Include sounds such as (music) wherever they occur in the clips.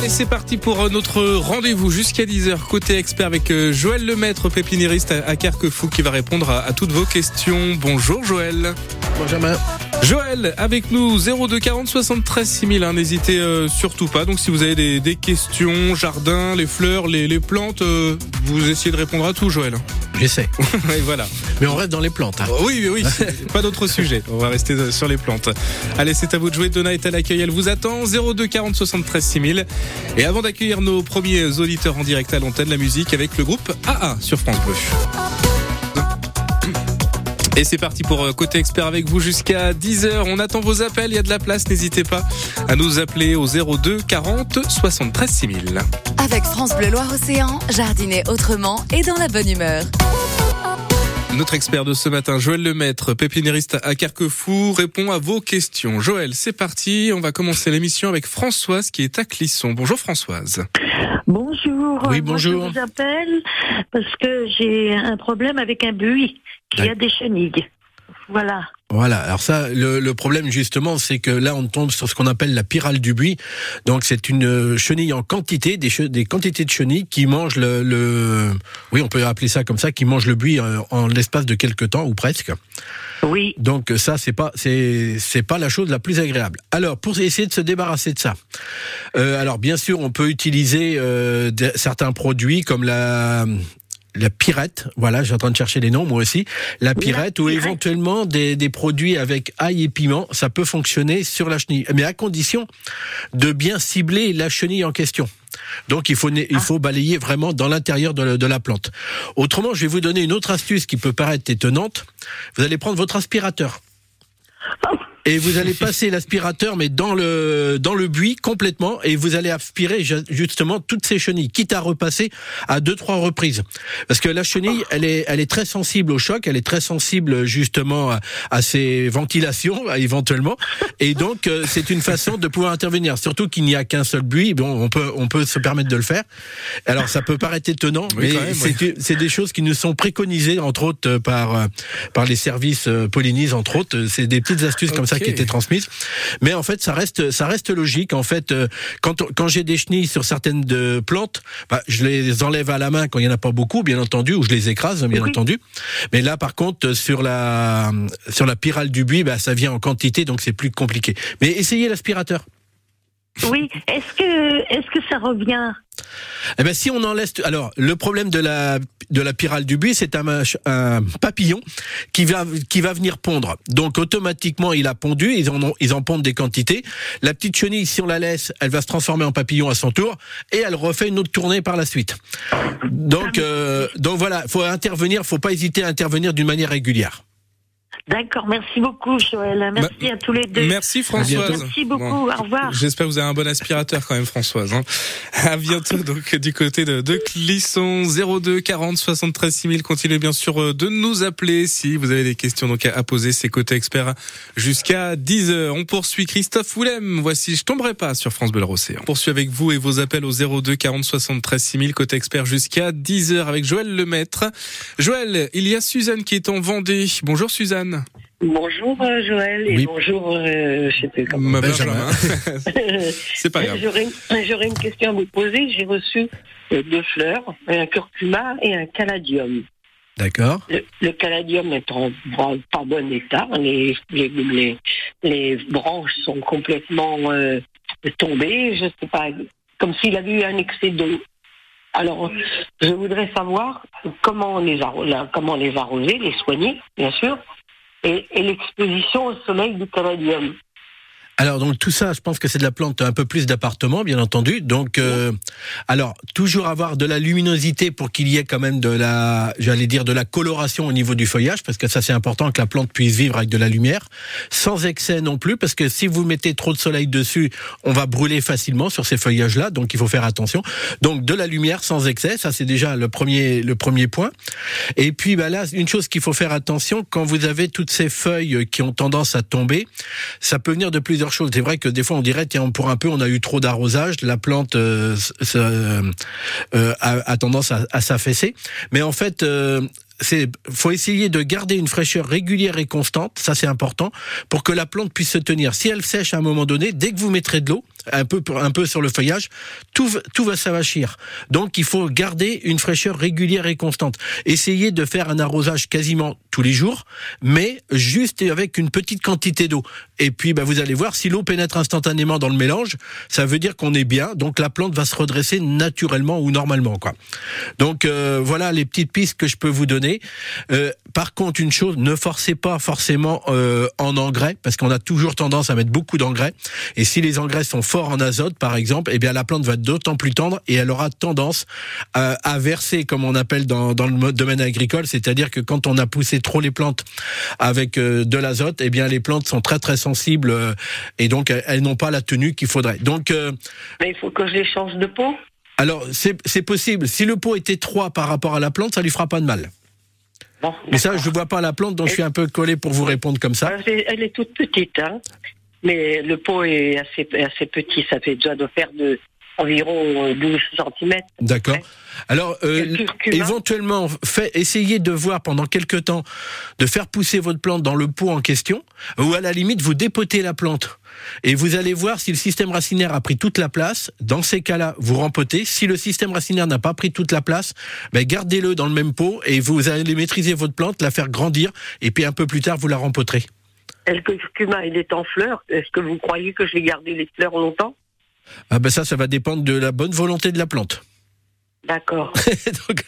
Allez, c'est parti pour euh, notre rendez-vous jusqu'à 10h. Côté expert avec euh, Joël Lemaître, pépinériste à Carquefou, qui va répondre à, toutes vos questions. Bonjour Joël. Bonjour Joël, avec nous 02 40 73 6000. N'hésitez euh, surtout pas. Donc si vous avez des, questions, jardin, les fleurs, les, plantes, vous essayez de répondre à tout, Joël. J'essaie. (laughs) Et voilà. Mais on reste dans les plantes. Hein. Oui, oui, oui. pas d'autre sujet. On va rester sur les plantes. Allez, c'est à vous de jouer. Donna est à l'accueil. Elle vous attend. 02 40 73 6000. Et avant d'accueillir nos premiers auditeurs en direct à l'antenne, la musique avec le groupe AA sur France Bleu. Et c'est parti pour euh, Côté Expert avec vous jusqu'à 10h. On attend vos appels, il y a de la place, n'hésitez pas à nous appeler au 02 40 73 6000. Avec France Bleu Loire-Océan, jardiner autrement et dans la bonne humeur. Notre expert de ce matin, Joël Lemaître, pépinériste à Carquefou, répond à vos questions. Joël, c'est parti. On va commencer l'émission avec Françoise qui est à Clisson. Bonjour Françoise. Bonjour. Oui, bonjour. je vous appelle parce que j'ai un problème avec un buis qui a des chenilles. Voilà. Voilà. Alors ça, le, problème justement, c'est que là, on tombe sur ce qu'on appelle la pyrale du buis. Donc c'est une euh, chenille en quantité, des, des quantités de chenilles qui mangent le, oui, on peut appeler ça comme ça, qui mangent le buis euh, en, l'espace de quelques temps ou presque. Oui. Donc ça, c'est pas, c'est, c'est pas la chose la plus agréable. Alors pour essayer de se débarrasser de ça, euh, alors bien sûr, on peut utiliser certains produits comme la la pirette, voilà, j'ai en train de chercher les noms moi aussi, la pirette ou éventuellement des, des, produits avec ail et piment, ça peut fonctionner sur la chenille, mais à condition de bien cibler la chenille en question. Donc il faut il ah. faut balayer vraiment dans l'intérieur de, de, la plante. Autrement, je vais vous donner une autre astuce qui peut paraître étonnante. Vous allez prendre votre aspirateur. Oh et vous allez passer l'aspirateur mais dans le dans le buis complètement et vous allez aspirer justement toutes ces chenilles quitte à repasser à deux trois reprises. Parce que la chenille elle est elle est très sensible au choc elle est très sensible justement à, à ces ventilations (laughs) éventuellement. Et donc euh, c'est une façon de pouvoir intervenir. Surtout qu'il n'y a qu'un seul buis. Bon on peut on peut se permettre de le faire. Alors ça peut paraître étonnant mais c'est des choses qui nous sont préconisées entre autres par euh, par les services euh, Polynies entre autres. C'est des petites astuces comme ça qui était transmise. Mais en fait, ça reste, ça reste logique. En fait, euh, quand, quand j'ai des chenilles sur certaines de plantes, bah, je les enlève à la main quand il y en a pas beaucoup, bien entendu, ou je les écrase, bien entendu. Mais là, par contre, sur la, sur la pyrale du buis, bah, ça vient en quantité, donc c'est plus compliqué. Mais essayez l'aspirateur. Oui. Est-ce que, est-ce que ça revient eh ben, si on en laisse, alors le problème de la de la pyrale du buis, c'est un, un, papillon qui va qui va venir pondre. Donc automatiquement, il a pondu. Ils en ont, ils en pondent des quantités. La petite chenille, si on la laisse, elle va se transformer en papillon à son tour et elle refait une autre tournée par la suite. Donc euh, donc voilà, faut intervenir, faut pas hésiter à intervenir d'une manière régulière. D'accord, merci beaucoup Joël. Merci bah, à tous les deux. Merci Françoise. Merci beaucoup, au revoir. J'espère que vous avez un bon aspirateur quand même Françoise. Hein. À bientôt donc du côté de, de Clisson 02 40 73 6000. Continuez bien sûr euh, de nous appeler si vous avez des questions donc à, poser. C'est côté expert jusqu'à 10h. On poursuit Christophe Willem. Voici Je tomberai pas sur France Bleu On poursuit avec vous et vos appels au 02 40 73 6000 côté expert jusqu'à 10h avec Joël Lemaître. Joël, il y a Suzanne qui est en Vendée. Bonjour Suzanne. Bonjour euh, Joël et bonjour euh, je sais plus comment. Benjamin. (laughs) C'est pas grave. J'aurais une question à vous poser. J'ai reçu euh, deux fleurs, un curcuma et un caladium. D'accord. Le, caladium est en, pas bon état. Les, les, les, branches sont complètement tombées. Je sais pas, comme s'il avait eu un excès d'eau. Alors, je voudrais savoir comment les, comment les arroser, les soigner, bien sûr, et, l'exposition au soleil du caladium. Alors donc tout ça, je pense que c'est de la plante un peu plus d'appartement, bien entendu. Donc euh, alors toujours avoir de la luminosité pour qu'il y ait quand même de la, j'allais dire de la coloration au niveau du feuillage, parce que ça c'est important que la plante puisse vivre avec de la lumière, sans excès non plus, parce que si vous mettez trop de soleil dessus, on va brûler facilement sur ces feuillages-là, donc il faut faire attention. Donc de la lumière sans excès, ça c'est déjà le premier le premier point. Et puis bah là, une chose qu'il faut faire attention quand vous avez toutes ces feuilles qui ont tendance à tomber, ça peut venir de plusieurs c'est vrai que des fois on dirait tiens pour un peu on a eu trop d'arrosage, la plante euh, euh, a, tendance à, s'affaisser. Mais en fait, euh, c'est faut essayer de garder une fraîcheur régulière et constante, ça c'est important, pour que la plante puisse se tenir. Si elle sèche à un moment donné, dès que vous mettrez de l'eau, un peu un peu sur le feuillage, tout tout va s'avachir. Donc il faut garder une fraîcheur régulière et constante. Essayez de faire un arrosage quasiment tous les jours, mais juste avec une petite quantité d'eau. Et puis bah, vous allez voir si l'eau pénètre instantanément dans le mélange, ça veut dire qu'on est bien. Donc la plante va se redresser naturellement ou normalement quoi. Donc euh, voilà les petites pistes que je peux vous donner. Euh, par contre une chose, ne forcez pas forcément euh, en engrais parce qu'on a toujours tendance à mettre beaucoup d'engrais. Et si les engrais sont fort en azote, par exemple, eh bien la plante va être d'autant plus tendre et elle aura tendance à, à verser, comme on appelle dans, dans le domaine agricole, c'est-à-dire que quand on a poussé trop les plantes avec euh, de l'azote, eh bien les plantes sont très très sensibles euh, et donc elles n'ont pas la tenue qu'il faudrait. Donc, euh, Mais il faut que je les change de pot. Alors c'est possible. Si le pot est étroit par rapport à la plante, ça lui fera pas de mal. Bon, Mais ça, je vois pas la plante, donc je suis un peu collé pour vous répondre comme ça. Elle est- elle est toute petite, hein. Mais le pot est assez, assez petit. Ça fait déjà de faire de environ euh, 12 cm. D'accord. Alors, euh, éventuellement, fait, essayez de voir pendant quelques temps de faire pousser votre plante dans le pot en question, ou à la limite, vous dépotez la plante. Et vous allez voir si le système racinaire a pris toute la place. Dans ces cas-là, vous rempotez. Si le système racinaire n'a pas pris toute la place, ben gardez-le dans le même pot et vous allez maîtriser votre plante, la faire grandir, et puis un peu plus tard, vous la rempoterez. Et le curcuma, il est en fleurs? Est-ce que vous croyez que je vais garder les fleurs longtemps? Ah ben ça, ça va dépendre de la bonne volonté de la plante. D'accord. (laughs) donc,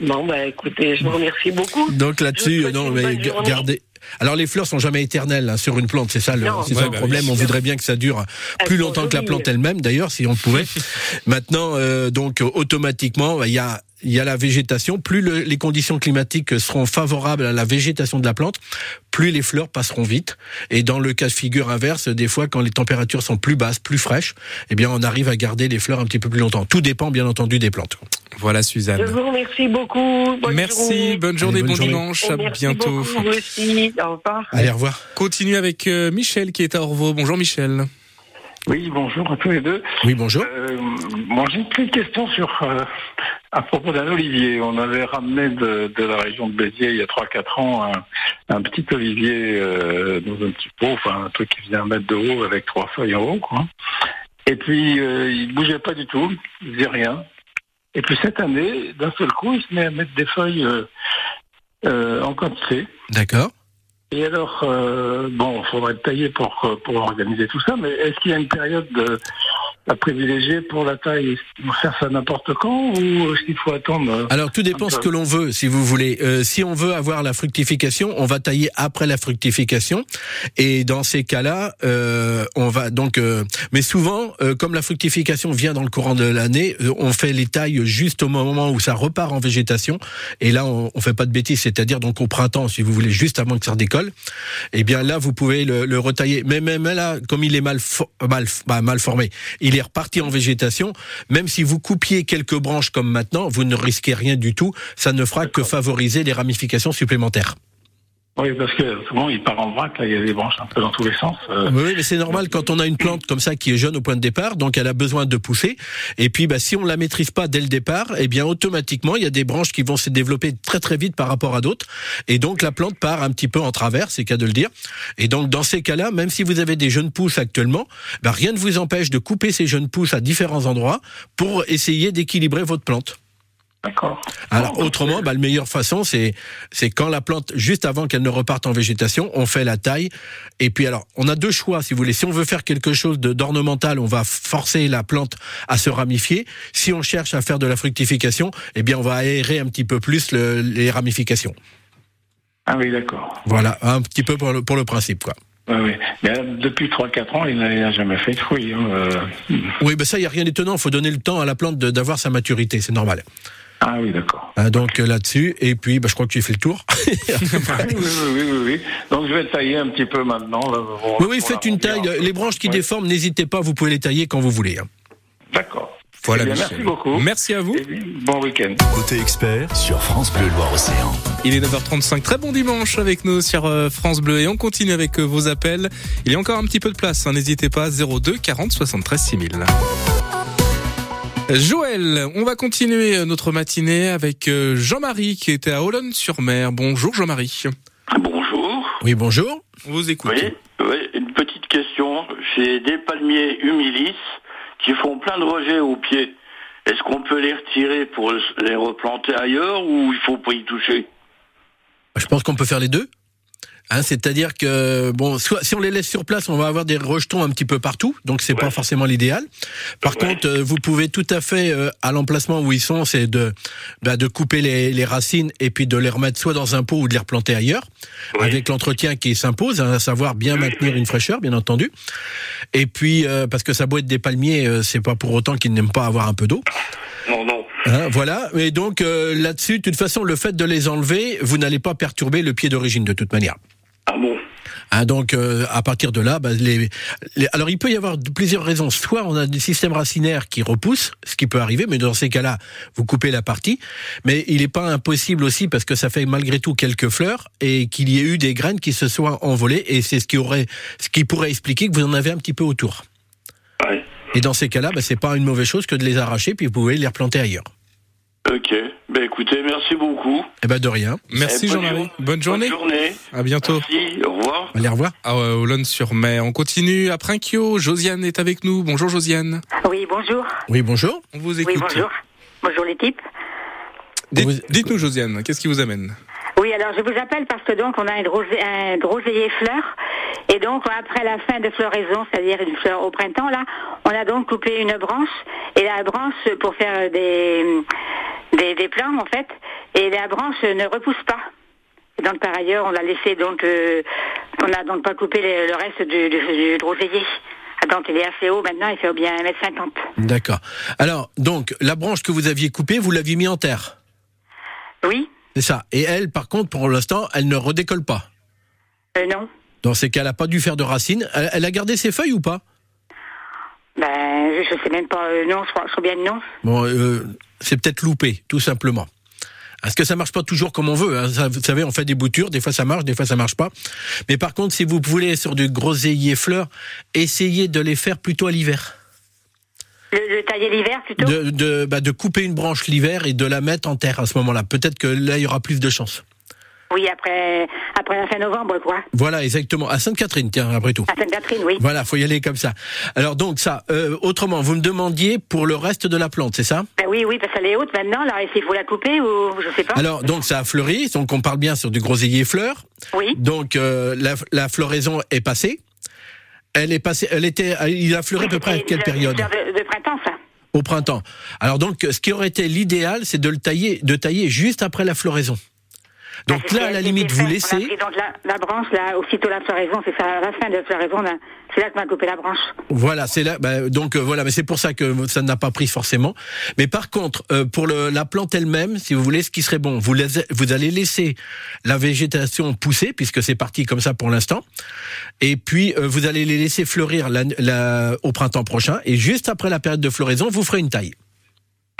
bon, bah écoutez, je vous remercie beaucoup. Donc là-dessus, non, mais gardez. Alors les fleurs sont jamais éternelles hein, sur une plante, c'est ça le, Non. c'est ça Ouais, le bah problème. oui. On voudrait bien que ça dure Elles plus longtemps que la plante elle-même, d'ailleurs, si on pouvait. (laughs) Maintenant, euh, donc automatiquement, il y a il y a la végétation. Plus le- les conditions climatiques seront favorables à la végétation de la plante, plus les fleurs passeront vite. Et dans le cas de figure inverse, des fois, quand les températures sont plus basses, plus fraîches, eh bien, on arrive à garder les fleurs un petit peu plus longtemps. Tout dépend, bien entendu, des plantes. Voilà Je Suzanne. vous remercie beaucoup. Bonne Merci, journée. bonne journée, Allez, bonne bon journée. dimanche, Et à merci bientôt. beaucoup, vous aussi. Au revoir. Allez, au revoir. Continue avec euh, Michel qui est à Orvaux. Bonjour Michel. Oui, bonjour à tous les deux. Oui, bonjour. Euh, moi, j'ai une petite question sur euh, à propos d'un olivier. On avait ramené de, de la région de Béziers il y a 3-4 ans un, un petit olivier euh, dans un petit pot, enfin un truc qui faisait un mètre de haut avec trois feuilles en haut, quoi. Et puis euh, il bougeait pas du tout, il faisait rien. Et puis cette année, d'un seul coup, il se met à mettre des feuilles euh, euh, en quantité. D'accord. Et alors, euh, bon, il faudrait le tailler pour, euh, pour organiser tout ça, mais est-ce qu'il y a une période de, à privilégier pour la taille On faire ça n'importe quand ou est-ce qu'il faut attendre euh, Alors tout dépend ce que l'on veut, si vous voulez. Euh, si on veut avoir la fructification, on va tailler après la fructification. Et dans ces cas-là, euh, on va donc. euh, mais souvent, euh, comme la fructification vient dans le courant de l'année, euh, on fait les tailles juste au moment où ça repart en végétation. Et là, on, on fait pas de bêtises, c'est-à-dire donc au printemps, si vous voulez, juste avant que ça redécolle. Eh bien là, vous pouvez le, le retailler. Mais même là, comme il est mal mal, bah, mal formé, il est reparti en végétation. Même si vous coupiez quelques branches comme maintenant, vous ne risquez rien du tout. Ça ne fera que favoriser les ramifications supplémentaires. Oui, parce que souvent il part en vrac, là, il y a des branches un peu dans tous les sens. euh, Oui, mais c'est normal quand on a une plante comme ça qui est jeune au point de départ, donc elle a besoin de pousser. Et puis, bah, si on la maîtrise pas dès le départ, eh bien automatiquement il y a des branches qui vont se développer très très vite par rapport à d'autres, et donc la plante part un petit peu en travers, c'est cas de le dire. Et donc dans ces cas-là, même si vous avez des jeunes pousses actuellement, bah, rien ne vous empêche de couper ces jeunes pousses à différents endroits pour essayer d'équilibrer votre plante. D'accord. Alors autrement, bah, la meilleure façon, c'est c'est quand la plante, juste avant qu'elle ne reparte en végétation, on fait la taille. Et puis alors, on a deux choix, si vous voulez. Si on veut faire quelque chose de d'ornemental, on va forcer la plante à se ramifier. Si on cherche à faire de la fructification, eh bien, on va aérer un petit peu plus le- les ramifications. Ah oui, d'accord. Voilà, un petit peu pour le, pour le principe, quoi. Oui, oui. Mais euh, depuis 3-4 ans, il n'a jamais fait de fruits. hein, euh. Oui, ben ça, il y a rien d'étonnant. Il faut donner le temps à la plante d'avoir sa maturité, c'est normal. Ah oui, d'accord. Hein, donc euh, là-dessus, et puis, bah, je crois que j'ai fait le tour. (laughs) oui, oui, oui, oui. Donc je vais tailler un petit peu maintenant. Là, pour- oui, oui, faites une taille. un peu. Les branches qui Ouais. déforment, n'hésitez pas, vous pouvez les tailler quand vous voulez. hein. D'accord. Voilà Eh bien, merci beaucoup. Merci à vous. Puis, bon week-end. Côté expert sur France Bleu Loire-Océan. Il est 9h35. Très bon dimanche avec nous sur euh, France Bleu et on continue avec euh, vos appels. Il y a encore un petit peu de place. hein. N'hésitez pas 02 40 73 6000. Joël, on va continuer notre matinée avec euh, Jean-Marie qui était à Olonne-sur-Mer. Bonjour Jean-Marie. Bonjour. Oui, bonjour. On vous écoute. Oui, oui, une petite question. J'ai des palmiers humilis qui font plein de rejets au pied. Est-ce qu'on peut les retirer pour les replanter ailleurs ou il faut pas y toucher? Je pense qu'on peut faire les deux. Hein, C'est-à-dire que bon, soit si on les laisse sur place, on va avoir des rejetons un petit peu partout, donc c'est pas Ouais. forcément l'idéal. Par Ouais. contre, euh, vous pouvez tout à fait euh, à l'emplacement où ils sont, c'est de bah, de couper les, les racines et puis de les remettre soit dans un pot ou de les replanter ailleurs, avec l'entretien qui s'impose, hein, à savoir bien maintenir une fraîcheur, bien entendu. Et puis euh, parce que ça doit être des palmiers, euh, c'est pas pour autant qu'ils n'aiment pas avoir un peu d'eau. Non, non. Hein, voilà. Et donc euh, là-dessus, de toute façon, le fait de les enlever, vous n'allez pas perturber le pied d'origine de toute manière. Hein, donc euh, à partir de là, bah, les, les- alors il peut y avoir plusieurs raisons. Soit on a des systèmes racinaires qui repoussent, ce qui peut arriver, mais dans ces cas-là, vous coupez la partie. Mais il n'est pas impossible aussi parce que ça fait malgré tout quelques fleurs et qu'il y ait eu des graines qui se soient envolées et c'est ce qui aurait, ce qui pourrait expliquer que vous en avez un petit peu autour. Ouais. Et dans ces cas-là, bah, c'est pas une mauvaise chose que de les arracher puis vous pouvez les replanter ailleurs. Ok. Ben écoutez, merci beaucoup. Eh ben de rien. Merci Eh, bonne Jean-Marie. Bonne journée. Bonne journée. À bientôt. Merci. Au revoir. Allez, au revoir. À euh, Olonne-sur-Mer. On continue à Prinkio. Josiane est avec nous. Bonjour Josiane. Oui, bonjour. Oui, bonjour. On vous écoute. Oui, bonjour. Bonjour l'équipe. Dites- Vous- Dites-nous Josiane, qu'est-ce qui vous amène Oui, alors je vous appelle parce que donc on a un, grosé, un groseillier fleur et donc après la fin de floraison, c'est-à-dire une fleur au printemps là, on a donc coupé une branche et la branche pour faire des des, des plants en fait et la branche ne repousse pas. Donc par ailleurs, on l'a laissé donc euh, on n'a donc pas coupé le, le reste du, du, du groseillier. Donc il est assez haut maintenant, il fait bien 1m50. D'accord. Alors, donc, la branche que vous aviez coupée, vous l'aviez mis en terre. Oui C'est ça. Et elle, par contre, pour l'instant, elle ne redécolle pas. euh, Non Dans ces cas, elle n'a pas dû faire de racines. Elle, elle a gardé ses feuilles ou pas? Ben, je sais même pas. euh, non, je crois, je crois bien non. Bon, euh, c'est peut-être loupé, tout simplement. Parce que ça marche pas toujours comme on veut. hein. Ça, vous savez, on fait des boutures, des fois ça marche, des fois ça marche pas. Mais par contre, si vous voulez sur du groseillier fleurs, essayez de les faire plutôt à l'hiver. Le, le tailler l'hiver plutôt? De, de, bah, de couper une branche l'hiver et de la mettre en terre à ce moment-là. Peut-être que là, il y aura plus de chance. Oui, après, après la fin novembre, quoi. Voilà, exactement. À Sainte-Catherine, tiens, après tout. À Sainte-Catherine, oui. Voilà, faut y aller comme ça. Alors donc ça, euh, autrement, vous me demandiez pour le reste de la plante, c'est ça? Ben oui, oui, parce qu'elle est haute maintenant. Alors, est-ce qu'il faut la couper ou je sais pas Alors donc ça a fleuri, donc on parle bien sur du groseillier fleur. Oui. Donc euh, la, la floraison est passée. Elle est passée, elle était, il a fleuri à peu près à quelle le- période? de, de printemps, ça. Au printemps. Alors donc ce qui aurait été l'idéal, c'est de le tailler, de tailler juste après la floraison. Donc là, à la limite, vous laissez. donc la, la branche, là, aussitôt la floraison, c'est ça, à la fin de la floraison, c'est là qu'on a coupé la branche. Voilà, c'est là. bah, donc euh, voilà, mais c'est pour ça que ça n'a pas pris forcément. Mais par contre, euh, pour le, la plante elle-même, si vous voulez, ce qui serait bon, vous, laissez- vous allez laisser la végétation pousser puisque c'est parti comme ça pour l'instant. Et puis euh, vous allez les laisser fleurir la- la- au printemps prochain. Et juste après la période de floraison, vous ferez une taille.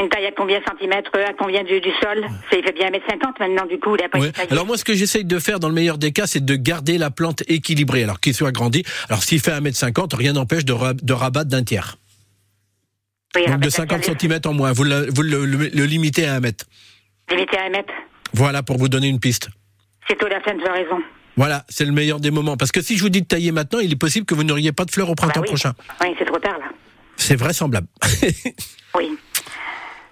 Une taille à combien de centimètres, à combien du, du sol? Il fait bien 1m50 maintenant, du coup, il a pas Ouais. Alors moi, ce que j'essaye de faire dans le meilleur des cas, c'est de garder la plante équilibrée, alors qu'il soit grandi. Alors s'il fait 1m50, rien n'empêche de, ra- de rabattre d'un tiers. Oui, Donc de rappelle 50 qu'elle est cm en moins. Vous, le, vous le- le- le limitez à 1 mètre. Limité à 1 mètre? Voilà pour vous donner une piste. C'est tôt la fin de floraison. Voilà, c'est le meilleur des moments. Parce que si je vous dis de tailler maintenant, il est possible que vous n'auriez pas de fleurs au printemps Bah oui. prochain. Oui, c'est trop tard, là. C'est vraisemblable. (laughs) Oui.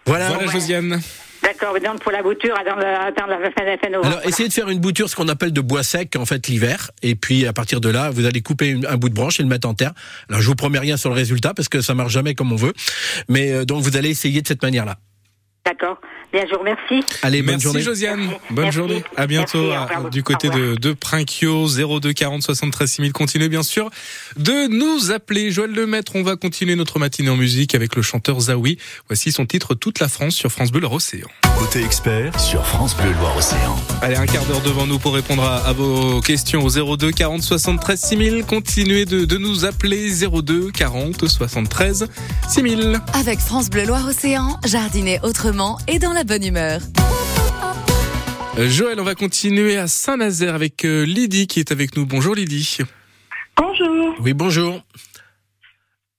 Voilà. Voilà ouais. Josiane. D'accord, donc pour la bouture, attendre, attendre la fin de la fin novembre. Alors, essayez de faire une bouture, ce qu'on appelle de bois sec, en fait, l'hiver. Et puis, à partir de là, vous allez couper une- un bout de branche et le mettre en terre. Alors, je vous promets rien sur le résultat, parce que ça marche jamais comme on veut. Mais, euh, donc, vous allez essayer de cette manière-là. D'accord. Bien, je vous remercie. Allez, bonne Merci journée. Josiane. Merci. Bonne Merci. journée. À bientôt Merci, à- du côté de, de Prinkio 02 40 73 6000. Continuez bien sûr de nous appeler. Joël Lemaître, on va continuer notre matinée en musique avec le chanteur Zawi. Voici son titre Toute la France sur France Bleu leur océan. Côté expert sur France Bleu Loire-Océan. Allez, un quart d'heure devant nous pour répondre à, à vos questions au 02 40 73 6000. Continuez de, de nous appeler 02 40 73 6000. Avec France Bleu Loire-Océan, jardiner autrement et dans la bonne humeur. Joël, on va continuer à Saint-Nazaire avec euh, Lydie qui est avec nous. Bonjour Lydie. Bonjour. Oui, bonjour.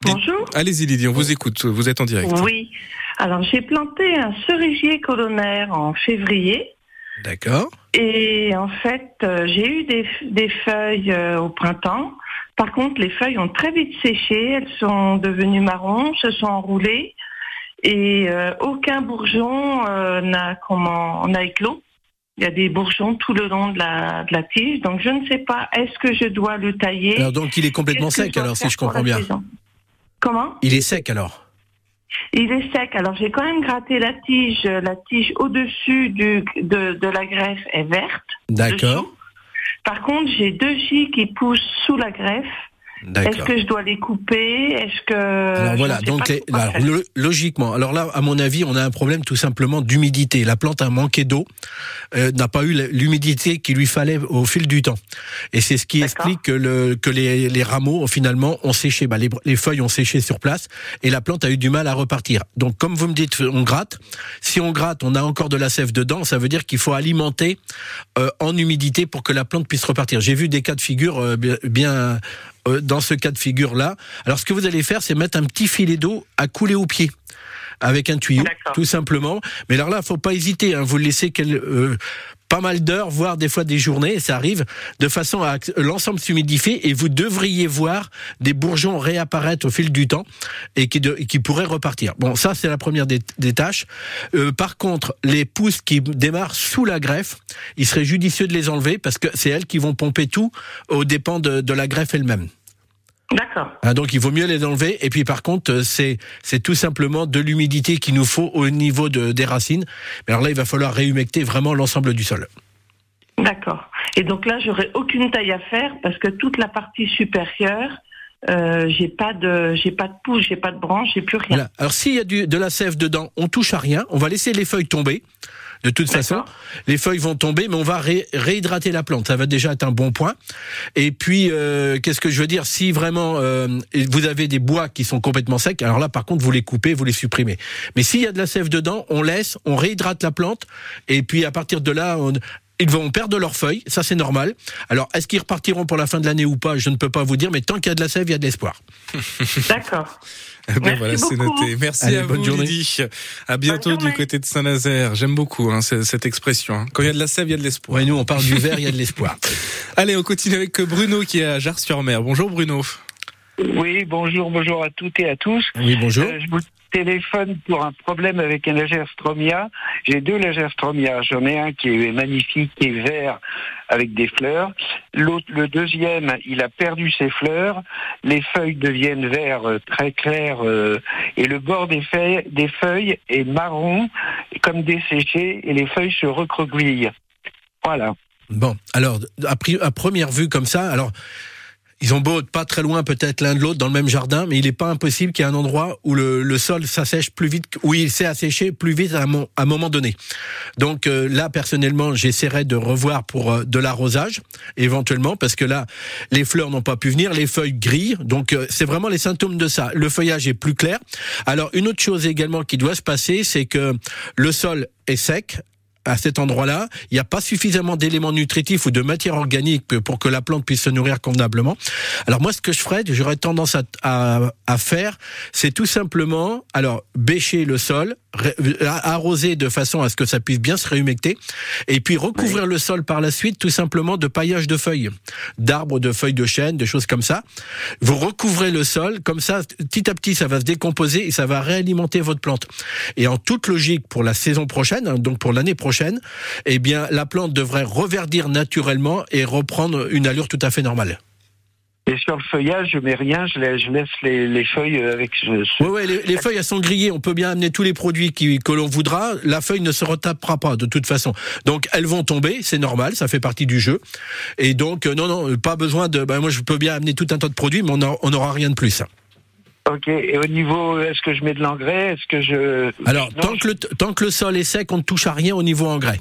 Bonjour. Allez-y Lydie, on vous écoute. Vous êtes en direct. Oui. Alors, j'ai planté un cerisier colonnaire en février. D'accord. Et en fait, euh, j'ai eu des, des feuilles euh, au printemps. Par contre, les feuilles ont très vite séché. Elles sont devenues marron, se sont enroulées. Et euh, aucun bourgeon n'a comment n'a éclos. Il y a des bourgeons tout le long de la, de la tige. Donc, je ne sais pas, est-ce que je dois le tailler? Alors donc il est complètement sec alors si je comprends bien. Comment? Il est sec alors. Il est sec. Alors j'ai quand même gratté la tige. La tige au-dessus du, de, de la greffe est verte. D'accord. Par contre, j'ai deux gis qui poussent sous la greffe. Est-ce que je dois les couper? Est-ce que Alors voilà, donc les- alors, logiquement, alors là, à mon avis, on a un problème tout simplement d'humidité. La plante a manqué d'eau, euh, n'a pas eu l'humidité qu'il lui fallait au fil du temps. Et c'est ce qui explique que, le, que les, les rameaux, finalement, ont séché. Bah, les, les feuilles ont séché sur place et la plante a eu du mal à repartir. Donc, comme vous me dites, on gratte. Si on gratte, on a encore de la sève dedans. Ça veut dire qu'il faut alimenter euh, en humidité pour que la plante puisse repartir. J'ai vu des cas de figure euh, bien euh, dans ce cas de figure-là. Alors, ce que vous allez faire, c'est mettre un petit filet d'eau à couler au pied avec un tuyau, tout simplement. Mais alors là, faut pas hésiter. Hein, vous le laissez quel, euh, pas mal d'heures, voire des fois des journées, ça arrive, de façon à l'ensemble s'humidifie et vous devriez voir des bourgeons réapparaître au fil du temps et qui, de- et qui pourraient repartir. Bon, ça c'est la première des, des tâches. Euh, par contre, les pousses qui démarrent sous la greffe, il serait judicieux de les enlever parce que c'est elles qui vont pomper tout aux dépens de, de la greffe elle-même. D'accord. Hein, donc il vaut mieux les enlever. Et puis par contre, euh, c'est c'est tout simplement de l'humidité qu'il nous faut au niveau de, des racines. Mais alors là, il va falloir réhumecter vraiment l'ensemble du sol. D'accord. Et donc là, j'aurai aucune taille à faire parce que toute la partie supérieure, euh, j'ai pas de, j'ai pas de pouce, j'ai pas de branche, j'ai plus rien. Voilà. Alors s'il y a du, de la sève dedans, on touche à rien. On va laisser les feuilles tomber. De toute façon, les feuilles vont tomber, mais on va ré- réhydrater la plante. Ça va déjà être un bon point. Et puis, euh, qu'est-ce que je veux dire? Si vraiment euh, vous avez des bois qui sont complètement secs, alors là, par contre, vous les coupez, vous les supprimez. Mais s'il y a de la sève dedans, on laisse, on réhydrate la plante, et puis à partir de là, on, ils vont perdre leurs feuilles, ça c'est normal. Alors, est-ce qu'ils repartiront pour la fin de l'année ou pas Je ne peux pas vous dire, mais tant qu'il y a de la sève, il y a de l'espoir. D'accord. Eh (laughs) ben Merci voilà, c'est noté. Merci Allez, à bonne vous, journée. Lydie. À bientôt Bonne du journée. côté de Saint-Nazaire. J'aime beaucoup hein, ce- cette expression. hein. Quand il y a de la sève, il y a de l'espoir. Ouais, nous, on parle du vert, il y a de l'espoir. (laughs) Allez, on continue avec Bruno qui est à Jars-sur-Mer. Bonjour Bruno. Oui, bonjour, bonjour à toutes et à tous. Oui, bonjour. Euh, je vous téléphone pour un problème avec un lagerstromia. J'ai deux lagerstromia. J'en ai un qui est magnifique, qui est vert avec des fleurs. L'autre, le deuxième, il a perdu ses fleurs. Les feuilles deviennent vert euh, très clair euh, et le bord des feuilles, des feuilles est marron comme desséché et les feuilles se recroquevillent. Voilà. Bon, alors, à, à première vue comme ça, alors, ils ont beau être pas très loin peut-être l'un de l'autre dans le même jardin, mais il n'est pas impossible qu'il y ait un endroit où le, le sol s'assèche plus vite, où il s'est asséché plus vite à un, à un moment donné. Donc euh, là, personnellement, j'essaierai de revoir pour euh, de l'arrosage, éventuellement, parce que là, les fleurs n'ont pas pu venir, les feuilles grillent, donc euh, c'est vraiment les symptômes de ça. Le feuillage est plus clair. Alors, une autre chose également qui doit se passer, c'est que le sol est sec, à cet endroit-là, il n'y a pas suffisamment d'éléments nutritifs ou de matière organique pour que la plante puisse se nourrir convenablement. Alors moi, ce que je ferais, j'aurais tendance à, à, à faire, c'est tout simplement, alors bêcher le sol, ré- arroser de façon à ce que ça puisse bien se réhumecter, et puis recouvrir le sol par la suite, tout simplement de paillage de feuilles, d'arbres, de feuilles de chêne, des choses comme ça. Vous recouvrez le sol, comme ça, petit à petit, ça va se décomposer et ça va réalimenter votre plante. Et en toute logique, pour la saison prochaine, hein, donc pour l'année prochaine, eh bien, la plante devrait reverdir naturellement et reprendre une allure tout à fait normale. Et sur le feuillage, je mets rien, je laisse, les, les feuilles avec ce, ce- Oui, ouais, les, les feuilles, elles sont grillées. On peut bien amener tous les produits qui, que l'on voudra. La feuille ne se retapera pas, de toute façon. Donc, elles vont tomber, c'est normal, ça fait partie du jeu. Et donc, euh, non, non, pas besoin de... Ben, moi, je peux bien amener tout un tas de produits, mais on n'aura rien de plus. Ok, et au niveau, est-ce que je mets de l'engrais Est-ce que je... Alors, Non, tant, que le, tant que le sol est sec, on ne touche à rien au niveau engrais.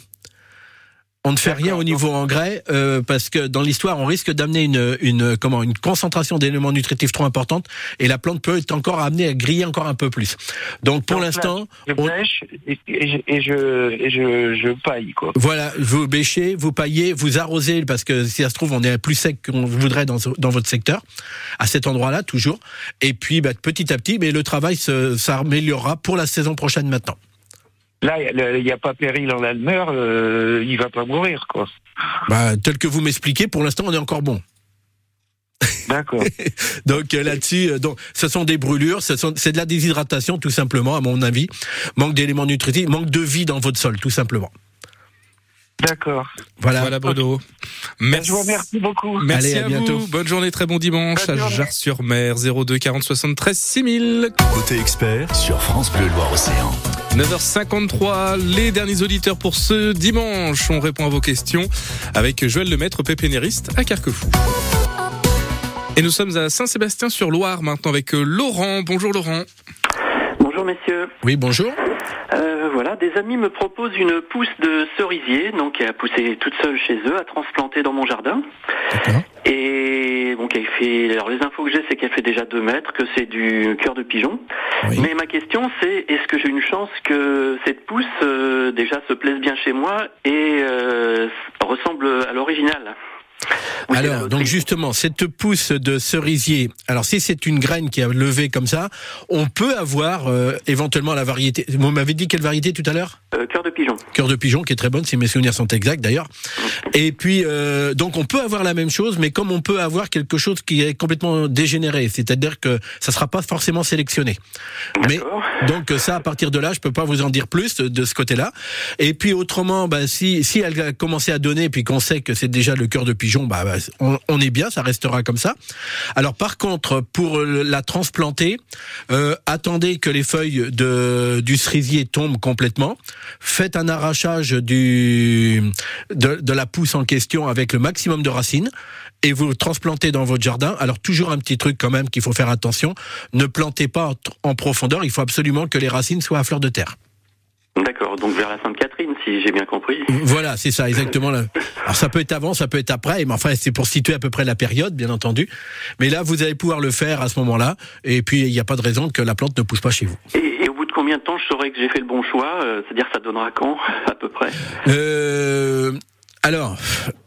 On ne fait rien au niveau engrais euh, parce que dans l'histoire, on risque d'amener une, une comment une concentration d'éléments nutritifs trop importante et la plante peut être encore amenée à griller encore un peu plus. Donc pour l'instant, je on- bêche et, je, et je, et je, je paille, quoi. voilà, vous bêchez, vous paillez, vous arrosez parce que si ça se trouve, on est plus sec qu'on voudrait dans, dans votre secteur, à cet endroit-là toujours. Et puis bah, petit à petit, mais le travail s'améliorera pour la saison prochaine maintenant. Là, il n'y a pas péril en l'almeur, euh, il va pas mourir, quoi. Bah, tel que vous m'expliquez, pour l'instant, on est encore bon. D'accord. (laughs) Donc euh, là-dessus, euh, donc ce sont des brûlures, ce sont- c'est de la déshydratation tout simplement, à mon avis. Manque d'éléments nutritifs, manque de vie dans votre sol, tout simplement. D'accord. Voilà. Voilà Bruno. Merci. Je vous remercie beaucoup. Merci Allez, à à, bientôt. vous. Bonne journée, très bon dimanche Bonne à journée. Jars-sur-Mer 02 40 73 6000. Côté expert sur France Bleu Loire-Océan. 9h53, les derniers auditeurs pour ce dimanche. On répond à vos questions avec Joël Lemaître, pépénériste à Carquefou. Et nous sommes à Saint-Sébastien-sur-Loire maintenant avec euh, Laurent. Bonjour Laurent. Bonjour messieurs. Oui, bonjour. Euh, voilà, des amis me proposent une pousse de cerisier, donc qui a poussé toute seule chez eux, à transplanter dans mon jardin. Et bon, fait. Alors les infos que j'ai, c'est qu'elle fait déjà 2 mètres, que c'est du cœur de pigeon. Oui. Mais ma question, c'est est-ce que j'ai une chance que cette pousse euh, déjà se plaise bien chez moi et euh, ressemble à l'original? Alors, donc justement, cette pousse de cerisier, alors si c'est une graine qui a levé comme ça, on peut avoir euh, éventuellement la variété. Vous m'avez dit quelle variété tout à l'heure? Euh, Cœur de pigeon. Cœur de pigeon, qui est très bonne, si mes souvenirs sont exacts d'ailleurs. Et puis, euh, donc on peut avoir la même chose, mais comme on peut avoir quelque chose qui est complètement dégénéré, c'est-à-dire que ça sera pas forcément sélectionné. Mais donc ça, à partir de là, je peux pas vous en dire plus de ce côté-là. Et puis autrement, bah, si si elle a commencé à donner, puis qu'on sait que c'est déjà le cœur de pigeon, bah, bah, on, est bien, ça restera comme ça. Alors par contre, pour la transplanter, euh, attendez que les feuilles de du cerisier tombent complètement. Faites un arrachage du de, de la pousse en question avec le maximum de racines et vous transplantez dans votre jardin. Alors toujours un petit truc quand même qu'il faut faire attention, ne plantez pas en profondeur, il faut absolument que les racines soient à fleur de terre. D'accord, donc vers la Sainte-Catherine, si j'ai bien compris. Voilà, c'est ça exactement. là. (laughs) Alors ça peut être avant, ça peut être après, mais enfin c'est pour situer à peu près la période, bien entendu. Mais là, vous allez pouvoir le faire à ce moment-là, et puis il n'y a pas de raison que la plante ne pousse pas chez vous. Et, et au bout de combien de temps je saurai que j'ai fait le bon choix euh, C'est-à-dire ça donnera quand, (laughs) à peu près? Euh, alors,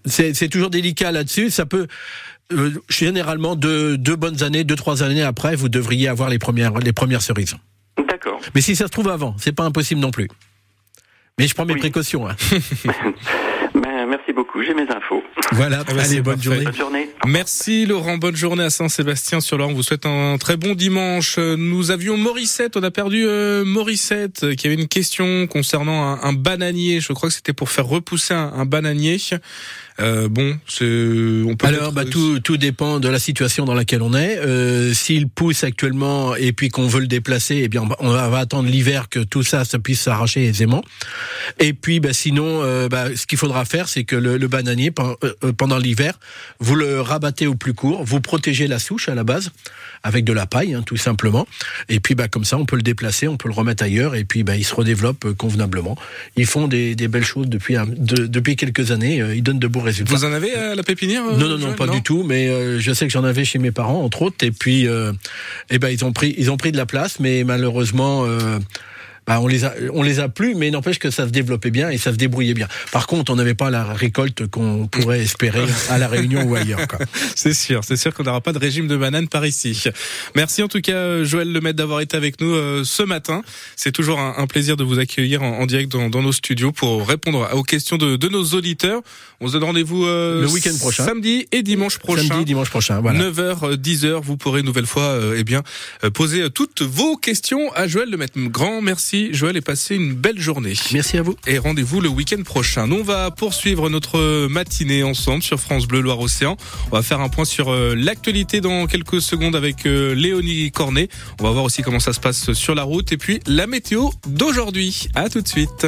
c'est c'est toujours délicat là-dessus. Ça peut euh, généralement deux, deux bonnes années, deux trois années après, vous devriez avoir les premières les premières cerises. D'accord. Mais si ça se trouve avant, c'est pas impossible non plus. Mais je prends mes Oui. précautions. hein. (laughs) Ben, merci beaucoup, j'ai mes infos. Voilà. Ah bah, Allez, bonne journée. Bonne journée. Merci Laurent, bonne journée à Saint-Sébastien-sur-Loire. On vous souhaite un très bon dimanche. Nous avions Morissette, on a perdu euh, Morissette euh, qui avait une question concernant un, un bananier. Je crois que c'était pour faire repousser un, un bananier. Euh, bon, on peut Alors, bah, tout, tout dépend de la situation dans laquelle on est. Euh, S'il pousse actuellement et puis qu'on veut le déplacer, eh bien, on va- on va attendre l'hiver que tout ça, ça puisse s'arracher aisément. Et puis, bah, sinon, euh, bah, ce qu'il faudra faire, c'est que le, le bananier, euh, euh, pendant l'hiver, vous le rabattez au plus court, vous protégez la souche à la base avec de la paille, hein, tout simplement. Et puis, bah, comme ça, on peut le déplacer, on peut le remettre ailleurs, et puis, bah, il se redéveloppe euh, convenablement. Ils font des, des belles choses depuis un- de- depuis quelques années. euh, Ils donnent de beaux résultats. Vous en avez à la pépinière euh, Non, non, non, pas du tout. Mais euh, je sais que j'en avais chez mes parents, entre autres. Et puis, euh, eh ben, ils ont pris, ils ont pris de la place, mais malheureusement. Euh, bah, on les a, on les a plus, mais n'empêche que ça se développait bien et ça se débrouillait bien. Par contre, on n'avait pas la récolte qu'on pourrait espérer à la Réunion ou ailleurs. (laughs) C'est sûr, c'est sûr qu'on n'aura pas de régime de banane par ici. Merci en tout cas euh, Joël Lemaitre d'avoir été avec nous euh, ce matin. C'est toujours un, plaisir de vous accueillir en, direct dans, nos studios pour répondre aux questions de nos auditeurs. On se donne rendez-vous euh, Le week-end prochain. samedi et dimanche prochain. Samedi, dimanche prochain. Voilà. 9h, 10h, vous pourrez une nouvelle fois euh, eh bien, euh, poser euh, toutes vos questions à Joël Lemaitre. Grand merci Joël et passez une belle journée. Merci à vous. Et rendez-vous le week-end prochain. Nous, on va poursuivre notre matinée ensemble sur France Bleu Loire-Océan. On va faire un point sur euh, l'actualité dans quelques secondes avec euh, Léonie Cornet. On va voir aussi comment ça se passe sur la route et puis la météo d'aujourd'hui. À tout de suite.